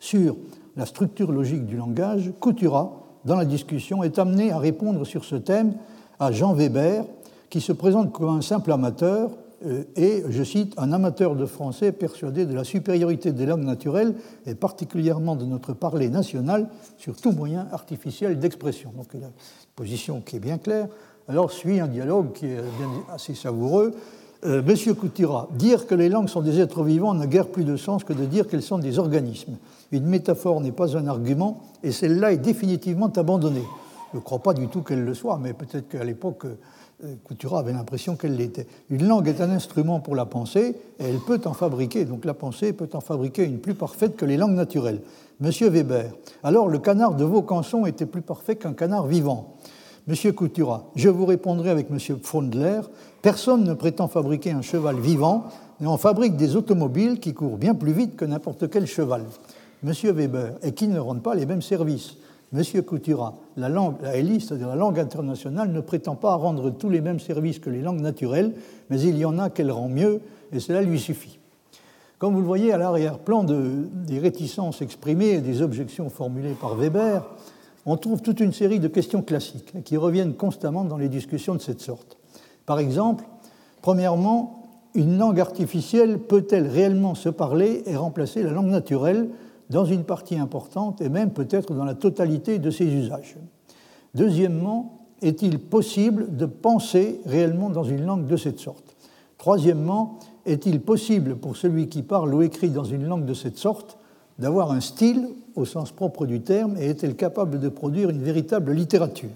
sur la structure logique du langage, Coutura, dans la discussion, est amené à répondre sur ce thème à Jean Weber, qui se présente comme un simple amateur euh, et, je cite, un amateur de français persuadé de la supériorité des langues naturelles et particulièrement de notre parler national sur tout moyen artificiel d'expression. Donc il a une position qui est bien claire. Alors suit un dialogue qui est assez savoureux. Euh, Monsieur Coutira, dire que les langues sont des êtres vivants n'a guère plus de sens que de dire qu'elles sont des organismes. Une métaphore n'est pas un argument et celle-là est définitivement abandonnée. Je ne crois pas du tout qu'elle le soit, mais peut-être qu'à l'époque, euh, avait l'impression qu'elle l'était. Une langue est un instrument pour la pensée et elle peut en fabriquer, donc la pensée peut en fabriquer une plus parfaite que les langues naturelles. Monsieur Weber, alors le canard de Vaucanson était plus parfait qu'un canard vivant. Monsieur Coutura, je vous répondrai avec Monsieur Fondler, personne ne prétend fabriquer un cheval vivant, mais on fabrique des automobiles qui courent bien plus vite que n'importe quel cheval. Monsieur Weber, et qui ne rendent pas les mêmes services? Monsieur Coutura, la langue, la LI, c'est-à-dire la langue internationale, ne prétend pas rendre tous les mêmes services que les langues naturelles, mais il y en a qu'elle rend mieux, et cela lui suffit. Comme vous le voyez à l'arrière-plan des réticences exprimées et des objections formulées par Weber, on trouve toute une série de questions classiques qui reviennent constamment dans les discussions de cette sorte. Par exemple, premièrement, une langue artificielle peut-elle réellement se parler et remplacer la langue naturelle dans une partie importante et même peut-être dans la totalité de ses usages? Deuxièmement, est-il possible de penser réellement dans une langue de cette sorte? Troisièmement, est-il possible pour celui qui parle ou écrit dans une langue de cette sorte d'avoir un style au sens propre du terme et est-elle capable de produire une véritable littérature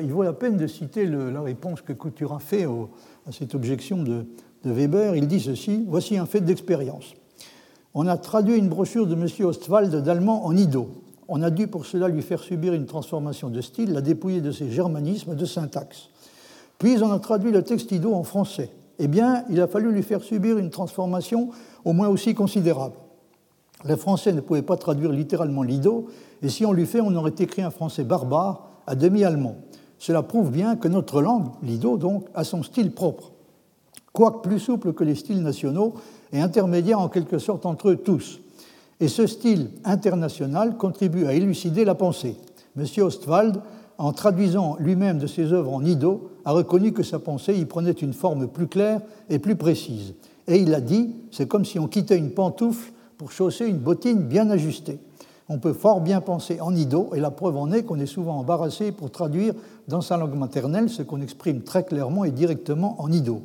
Il vaut la peine de citer la réponse que Couture fait à cette objection de Weber. Il dit ceci, voici un fait d'expérience on a traduit une brochure de M. Ostwald d'allemand en ido. On a dû pour cela lui faire subir une transformation de style, la dépouiller de ses germanismes de syntaxe. Puis on a traduit le texte ido en français. Eh bien, il a fallu lui faire subir une transformation au moins aussi considérable. Le français ne pouvait pas traduire littéralement l'ido, et si on lui fait, on aurait écrit un français barbare à demi-allemand. Cela prouve bien que notre langue, l'ido donc, a son style propre. Quoique plus souple que les styles nationaux, et intermédiaire en quelque sorte entre eux tous. Et ce style international contribue à élucider la pensée. M. Ostwald, en traduisant lui-même de ses œuvres en ido, a reconnu que sa pensée y prenait une forme plus claire et plus précise. Et il a dit, c'est comme si on quittait une pantoufle pour chausser une bottine bien ajustée. On peut fort bien penser en ido, et la preuve en est qu'on est souvent embarrassé pour traduire dans sa langue maternelle ce qu'on exprime très clairement et directement en ido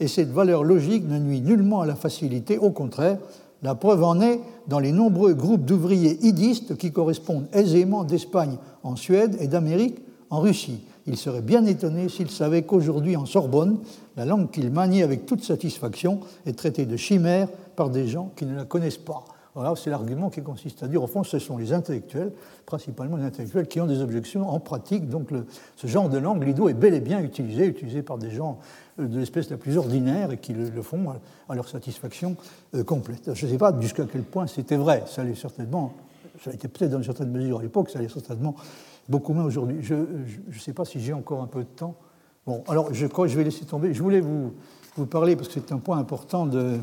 et cette valeur logique ne nuit nullement à la facilité, au contraire, la preuve en est dans les nombreux groupes d'ouvriers idistes qui correspondent aisément d'Espagne en Suède et d'Amérique en Russie. Il serait bien étonné s'il savait qu'aujourd'hui en Sorbonne, la langue qu'il manie avec toute satisfaction est traitée de chimère par des gens qui ne la connaissent pas. Voilà, c'est l'argument qui consiste à dire, au fond, ce sont les intellectuels, principalement les intellectuels, qui ont des objections en pratique. Donc ce genre de langue, l'ido, est bel et bien utilisé, utilisé par des gens de l'espèce la plus ordinaire et qui le, font à, leur satisfaction euh, complète. Je ne sais pas jusqu'à quel point c'était vrai. Ça certainement, ça a été peut-être dans une certaine mesure à l'époque, ça allait certainement beaucoup moins aujourd'hui. Je ne sais pas si j'ai encore un peu de temps. Bon, alors je crois que je vais laisser tomber. Je voulais vous, parler, parce que c'est un point important de,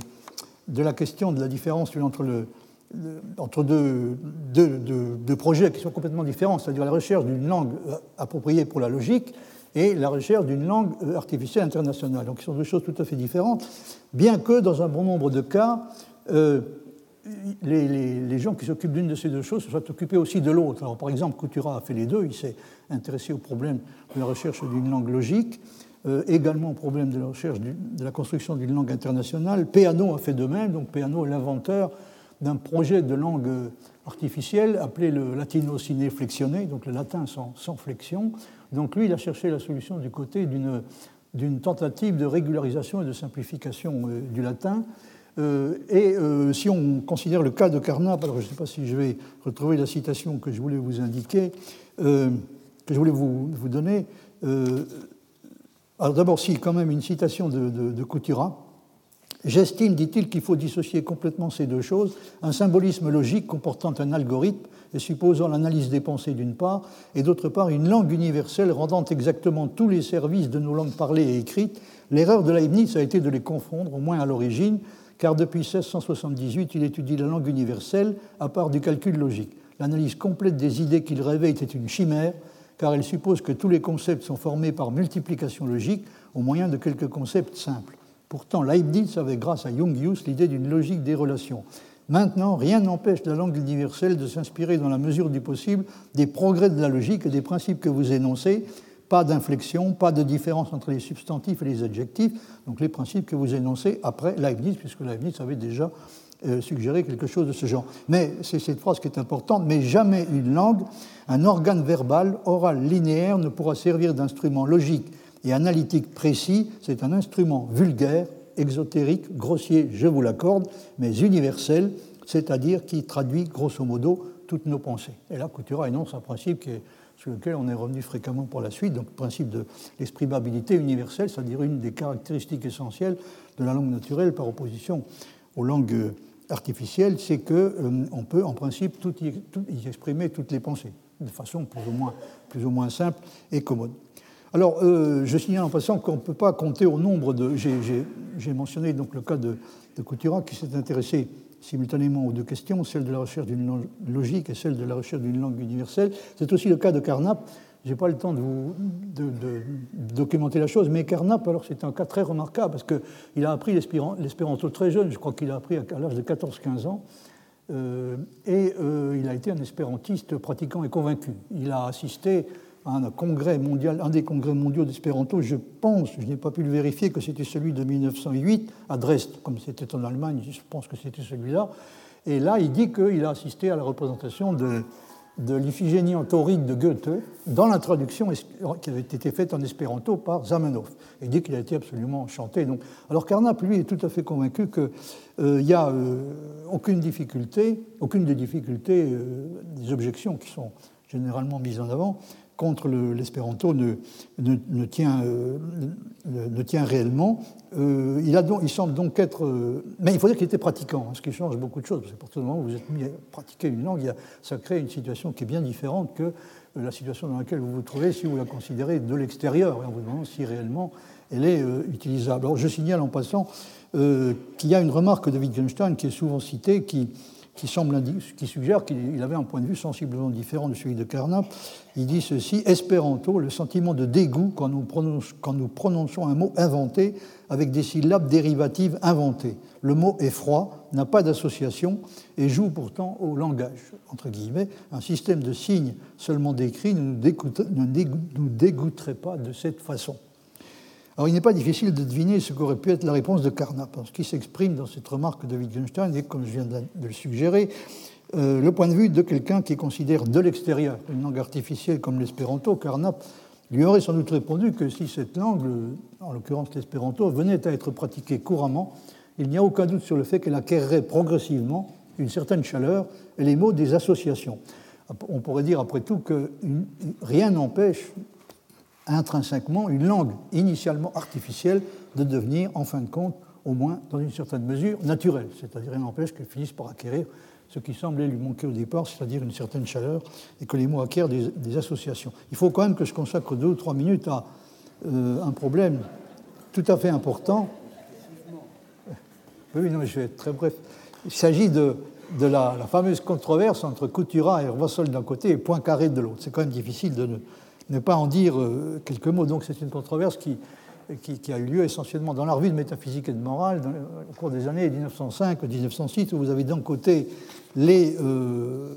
la question de la différence entre, deux, projets qui sont complètement différents, c'est-à-dire la recherche d'une langue appropriée pour la logique et la recherche d'une langue artificielle internationale. Donc, ce sont deux choses tout à fait différentes, bien que dans un bon nombre de cas, euh, les, gens qui s'occupent d'une de ces deux choses se soient occupés aussi de l'autre. Alors, par exemple, Coutura a fait les deux. Il s'est intéressé au problème de la recherche d'une langue logique, euh, également au problème de la recherche de la construction d'une langue internationale. Peano a fait de même. Donc, Peano est l'inventeur d'un projet de langue artificielle appelé le latino sine flexione, donc le latin sans, flexion. Donc, lui, il a cherché la solution du côté d'une tentative de régularisation et de simplification euh, du latin euh, et euh, si on considère le cas de Carnap, alors je ne sais pas si je vais retrouver la citation que je voulais vous indiquer, euh, que je voulais vous, donner. alors d'abord, si, quand même, une citation de, de. J'estime, dit-il, qu'il faut dissocier complètement ces deux choses, un symbolisme logique comportant un algorithme et supposant l'analyse des pensées d'une part, et d'autre part une langue universelle rendant exactement tous les services de nos langues parlées et écrites. L'erreur de Leibniz a été de les confondre, au moins à l'origine, car depuis 1678, il étudie la langue universelle à part du calcul logique. L'analyse complète des idées qu'il réveille était une chimère, car elle suppose que tous les concepts sont formés par multiplication logique au moyen de quelques concepts simples. Pourtant, Leibniz avait, grâce à Jungius, l'idée d'une logique des relations. Maintenant, rien n'empêche la langue universelle de s'inspirer dans la mesure du possible des progrès de la logique et des principes que vous énoncez, pas d'inflexion, pas de différence entre les substantifs et les adjectifs, donc les principes que vous énoncez après Leibniz, puisque Leibniz avait déjà euh, suggéré quelque chose de ce genre. Mais c'est cette phrase qui est importante, mais jamais une langue, un organe verbal, oral, linéaire, ne pourra servir d'instrument logique et analytique précis, c'est un instrument vulgaire, exotérique, grossier, je vous l'accorde, mais universel, c'est-à-dire qui traduit grosso modo toutes nos pensées. Et là, Coutura énonce un principe qui est sur lequel on est revenu fréquemment pour la suite, donc le principe de l'exprimabilité universelle, c'est-à-dire une des caractéristiques essentielles de la langue naturelle par opposition aux langues artificielles, c'est qu'on euh, peut en principe tout y, exprimer toutes les pensées, de façon plus ou moins, simple et commode. Alors, euh, je signale en passant qu'on ne peut pas compter au nombre de. J'ai mentionné donc le cas de, de qui s'est intéressé simultanément aux deux questions, celle de la recherche d'une logique et celle de la recherche d'une langue universelle. C'est aussi le cas de Carnap. Je n'ai pas le temps de, vous, documenter la chose, mais Carnap, alors c'est un cas très remarquable parce qu'il a appris l'espéranto très jeune, je crois qu'il a appris à l'âge de 14-15 ans, euh, et euh, il a été un espérantiste pratiquant et convaincu. Il a assisté un des congrès mondiaux d'espéranto, je pense, je n'ai pas pu le vérifier, que c'était celui de 1908 à Dresde, comme c'était en Allemagne, je pense que c'était celui-là. Et là, il dit qu'il a assisté à la représentation de, l'Iphigénie en tauride de Goethe dans la traduction qui avait été faite en espéranto par Zamenhof. Il dit qu'il a été absolument enchanté. Donc, alors Carnap, lui, est tout à fait convaincu qu'il euh, n'y a euh, aucune difficulté, aucune des difficultés, euh, des objections qui sont généralement mises en avant, contre l'espéranto ne, ne, tient, euh, ne, tient, réellement. Euh, il, a donc, il, semble donc être. Euh, mais il faut dire qu'il était pratiquant, hein, ce qui change beaucoup de choses. Parce qu'à partir du moment où vous êtes mis à pratiquer une langue, ça crée une situation qui est bien différente que la situation dans laquelle vous vous trouvez si vous la considérez de l'extérieur et en vous demandant si réellement elle est utilisable. Alors je signale en passant qu'il y a une remarque de Wittgenstein qui est souvent citée qui qui, suggère qu'il avait un point de vue sensiblement différent de celui de Carnap. Il dit ceci Espéranto, le sentiment de dégoût quand nous, prononçons un mot inventé avec des syllabes dérivatives inventées. Le mot effroi n'a pas d'association et joue pourtant au langage. Entre guillemets, un système de signes seulement décrits ne nous dégoûterait pas de cette façon. Alors il n'est pas difficile de deviner ce qu'aurait pu être la réponse de Carnap. Ce qui s'exprime dans cette remarque de Wittgenstein est, comme je viens de le suggérer, euh, le point de vue de quelqu'un qui considère de l'extérieur une langue artificielle comme l'espéranto. Carnap lui aurait sans doute répondu que si cette langue, en l'occurrence l'espéranto, venait à être pratiquée couramment, il n'y a aucun doute sur le fait qu'elle acquerrait progressivement une certaine chaleur et les mots des associations. On pourrait dire après tout que rien n'empêche intrinsèquement une langue initialement artificielle de devenir, en fin de compte, au moins dans une certaine mesure, naturelle. C'est-à-dire, il n'empêche qu'elle finisse par acquérir ce qui semblait lui manquer au départ, c'est-à-dire une certaine chaleur, et que les mots acquièrent des, associations. Il faut quand même que je consacre deux ou trois minutes à euh, un problème tout à fait important. Oui, non, je vais être très bref. Il s'agit de, la, fameuse controverse entre Coutura et Rossel d'un côté et Poincaré de l'autre. C'est quand même difficile de ne, pas en dire euh, quelques mots. Donc c'est une controverse qui, a eu lieu essentiellement dans la revue de métaphysique et de morale au cours des années 1905-1906, où vous avez d'un côté les, euh,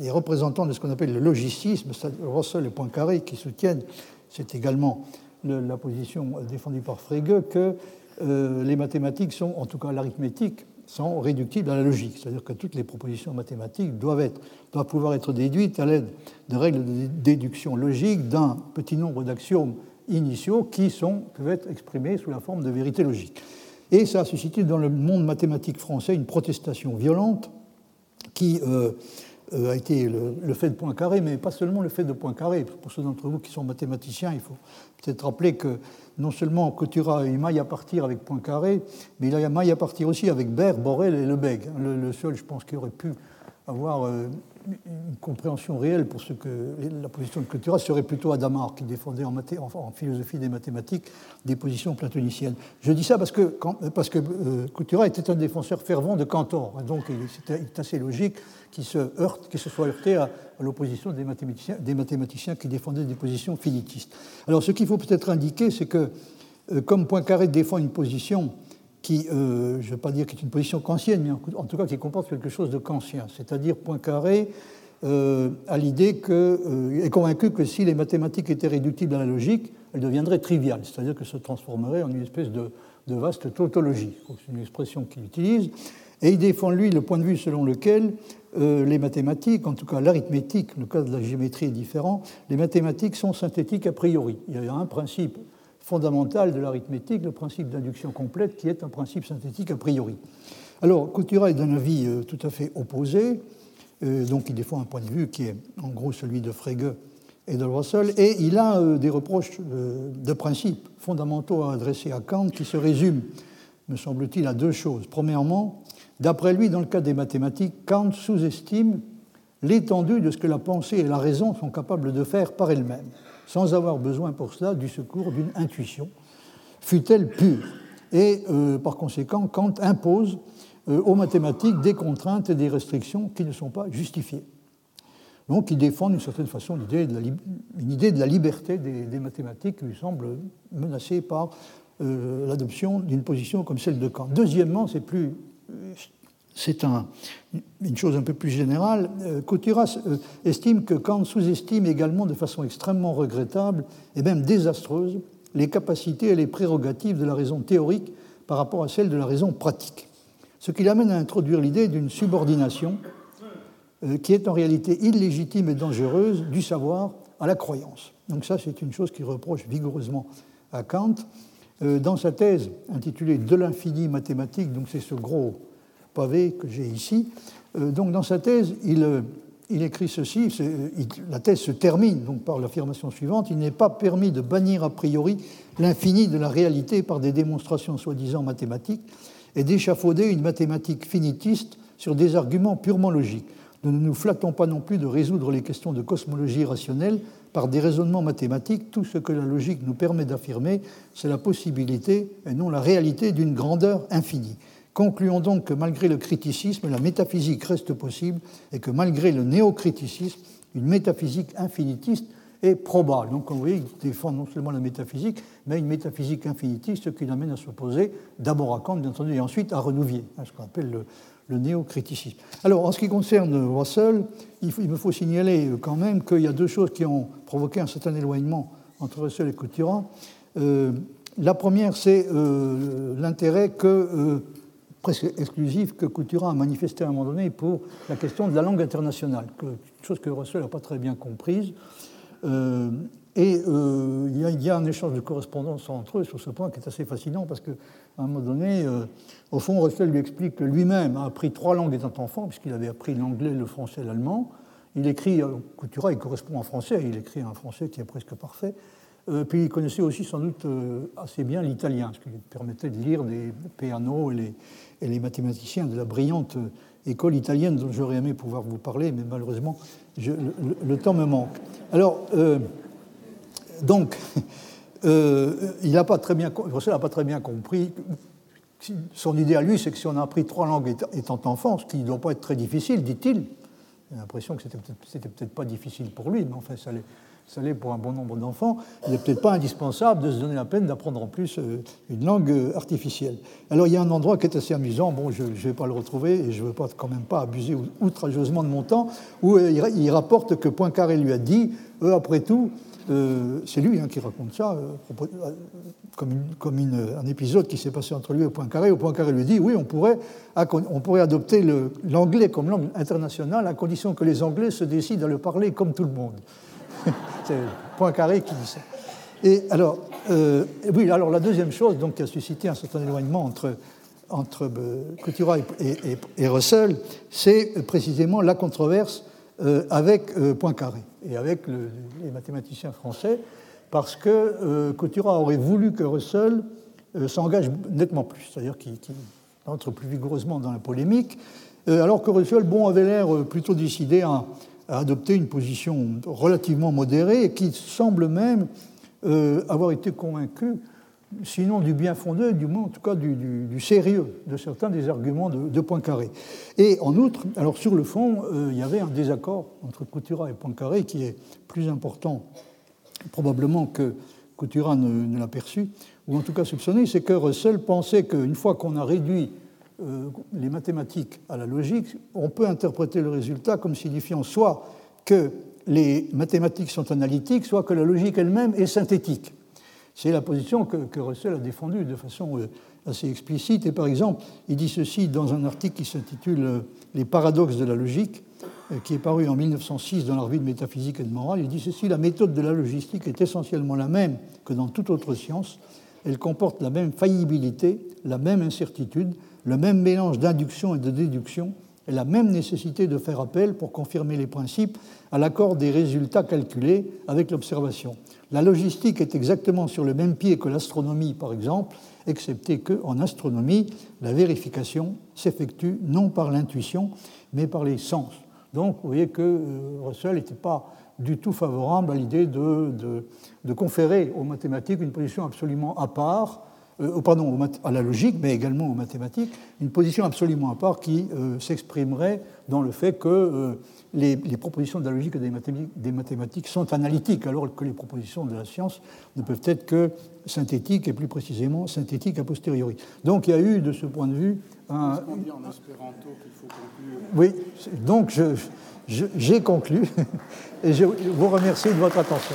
les, représentants de ce qu'on appelle le logicisme, Russell et Poincaré, qui soutiennent, c'est également la position défendue par Frege, que euh, les mathématiques sont, en tout cas l'arithmétique, sont réductibles à la logique, c'est-à-dire que toutes les propositions mathématiques doivent, être, doivent pouvoir être déduites à l'aide de règles de déduction logique d'un petit nombre d'axiomes initiaux qui sont, peuvent être exprimés sous la forme de vérité logique. Et ça a suscité dans le monde mathématique français une protestation violente qui euh, a été le, fait de Poincaré, mais pas seulement le fait de Poincaré. Pour ceux d'entre vous qui sont mathématiciens, il faut peut-être rappeler que non seulement Coutura a eu maille à partir avec Poincaré, mais il a eu maille à partir aussi avec Baird, Borel et Lebesgue. Le, le seul, je pense, qui aurait pu avoir euh, une compréhension réelle pour ce que la position de Coutura serait plutôt Adamar, qui défendait en, philosophie des mathématiques des positions platoniciennes. Je dis ça parce que, parce que euh, était un défenseur fervent de Cantor, donc il assez logique qu'il se, soit heurté à, l'opposition des mathématiciens, des mathématiciens qui défendaient des positions finitistes. Alors ce qu'il faut peut-être indiquer, c'est que euh, comme Poincaré défend une position qui, euh, je ne vais pas dire qui est une position kantienne, mais en, tout cas qui comporte quelque chose de kantien. C'est-à-dire Poincaré euh, a l'idée que, euh, est convaincu que si les mathématiques étaient réductibles à la logique, elles deviendraient triviales, c'est-à-dire qu'elles se transformeraient en une espèce de, vaste tautologie. C'est une expression qu'il utilise. Et il défend, lui, le point de vue selon lequel les mathématiques, en tout cas l'arithmétique, le cas de la géométrie est différent, les mathématiques sont synthétiques a priori. Il y a un principe fondamental de l'arithmétique, le principe d'induction complète, qui est un principe synthétique a priori. Alors, Coutura est d'un avis euh, tout à fait opposé, euh, donc il défend un point de vue qui est en gros celui de Frege et de Russell, et il a euh, des reproches de principes fondamentaux à adresser à Kant qui se résument, me semble-t-il, à deux choses. Premièrement, d'après lui, dans le cas des mathématiques, Kant sous-estime l'étendue de ce que la pensée et la raison sont capables de faire par elles-mêmes sans avoir besoin pour cela du secours d'une intuition, fût-elle pure. Et euh, par conséquent, Kant impose euh, aux mathématiques des contraintes et des restrictions qui ne sont pas justifiées. Donc il défend d'une certaine façon de la, une idée de la liberté des, mathématiques qui lui semble menacée par euh, l'adoption d'une position comme celle de Kant. Deuxièmement, c'est plus c'est une chose un peu plus générale. Euh, Couturas euh, estime que Kant sous-estime également de façon extrêmement regrettable et même désastreuse les capacités et les prérogatives de la raison théorique par rapport à celles de la raison pratique. Ce qui l'amène à introduire l'idée d'une subordination euh, qui est en réalité illégitime et dangereuse du savoir à la croyance. Donc ça, c'est une chose qu'il reproche vigoureusement à Kant. Dans sa thèse intitulée De l'infini mathématique, donc c'est ce gros pavé que j'ai ici. Euh, donc dans sa thèse, il, euh, écrit ceci, la thèse se termine donc par l'affirmation suivante, il n'est pas permis de bannir a priori l'infini de la réalité par des démonstrations soi-disant mathématiques et d'échafauder une mathématique finitiste sur des arguments purement logiques. Nous ne nous flattons pas non plus de résoudre les questions de cosmologie rationnelle par des raisonnements mathématiques. Tout ce que la logique nous permet d'affirmer, c'est la possibilité et non la réalité d'une grandeur infinie. Concluons donc que malgré le criticisme, la métaphysique reste possible et que malgré le néocriticisme, une métaphysique infinitiste est probable. Donc, vous voyez, il défend non seulement la métaphysique, mais une métaphysique infinitiste, ce qui l'amène à s'opposer d'abord à Kant, bien entendu, et ensuite à Renouvier, hein, ce qu'on appelle le, néocriticisme. Alors, en ce qui concerne Russell, il, me faut signaler quand même qu'il y a deux choses qui ont provoqué un certain éloignement entre Russell et Coutura. Euh, la première, c'est euh, l'intérêt que euh, presque exclusive que Coutura a manifesté à un moment donné pour la question de la langue internationale, chose que Russell n'a pas très bien comprise. Euh, et euh, il, y a, un échange de correspondance entre eux sur ce point qui est assez fascinant parce qu'à un moment donné, euh, au fond, Russell lui explique que lui-même a appris trois langues étant enfant, puisqu'il avait appris l'anglais, le français et l'allemand. Il écrit, Coutura, il correspond en français, il écrit un français qui est presque parfait. Puis il connaissait aussi sans doute assez bien l'italien, ce qui lui permettait de lire des pianos et les, mathématiciens de la brillante école italienne dont j'aurais aimé pouvoir vous parler, mais malheureusement, le, temps me manque. Alors, euh, donc, (laughs) euh, il n'a pas n'a pas très bien compris son idée à lui, c'est que si on a appris trois langues étant enfant, ce qui ne doit pas être très difficile, dit-il, j'ai l'impression que c'était peut-être peut pas difficile pour lui, mais enfin, ça l'est pour un bon nombre d'enfants, il n'est peut-être pas indispensable de se donner la peine d'apprendre en plus euh, une langue euh, artificielle. Alors il y a un endroit qui est assez amusant, bon je ne vais pas le retrouver et je ne veux pas, quand même pas abuser outrageusement de mon temps, où euh, il rapporte que Poincaré lui a dit, après tout, c'est lui hein, qui raconte ça, comme, comme un épisode qui s'est passé entre lui et Poincaré, où Poincaré lui dit, oui, on pourrait, adopter l'anglais comme langue internationale à condition que les Anglais se décident à le parler comme tout le monde. (laughs) C'est Poincaré qui dit ça. Et alors, euh, oui, alors la deuxième chose qui a suscité un certain éloignement entre, entre euh, et, Russell, c'est précisément la controverse euh, avec Poincaré et avec les mathématiciens français, parce que Couturat aurait voulu que Russell s'engage nettement plus, c'est-à-dire qu'il entre plus vigoureusement dans la polémique, alors que Russell bon, avait l'air plutôt décidé à a adopté une position relativement modérée et qui semble même euh, avoir été convaincu, sinon du bien fondé, du moins en tout cas du, sérieux de certains des arguments de, Poincaré. Et en outre, alors sur le fond, euh, il y avait un désaccord entre Couturat et Poincaré qui est plus important probablement que Couturat ne, l'a perçu, ou en tout cas soupçonné, c'est que Russell pensait qu'une fois qu'on a réduit euh, les mathématiques à la logique, on peut interpréter le résultat comme signifiant soit que les mathématiques sont analytiques, soit que la logique elle-même est synthétique. C'est la position que, Russell a défendue de façon euh, assez explicite. Et par exemple, il dit ceci dans un article qui s'intitule euh, Les paradoxes de la logique, qui est paru en 1906 dans la revue de métaphysique et de morale. Il dit ceci La méthode de la logistique est essentiellement la même que dans toute autre science. Elle comporte la même faillibilité, la même incertitude, le même mélange d'induction et de déduction et la même nécessité de faire appel pour confirmer les principes à l'accord des résultats calculés avec l'observation. La logistique est exactement sur le même pied que l'astronomie, par exemple, excepté qu'en astronomie, la vérification s'effectue non par l'intuition, mais par les sens. Donc, vous voyez que euh, Russell n'était pas du tout favorable à l'idée de, de, conférer aux mathématiques une position absolument à part euh, pardon, à la logique, mais également aux mathématiques, une position absolument à part qui euh, s'exprimerait dans le fait que euh, les, propositions de la logique et des mathématiques, des mathématiques, sont analytiques, alors que les propositions de la science ne peuvent être que synthétiques, et plus précisément synthétiques a posteriori. Donc il y a eu, de ce point de vue, un... Dit en espéranto qu'il faut conclure? Oui, donc j'ai conclu, (laughs) et je vous remercie de votre attention.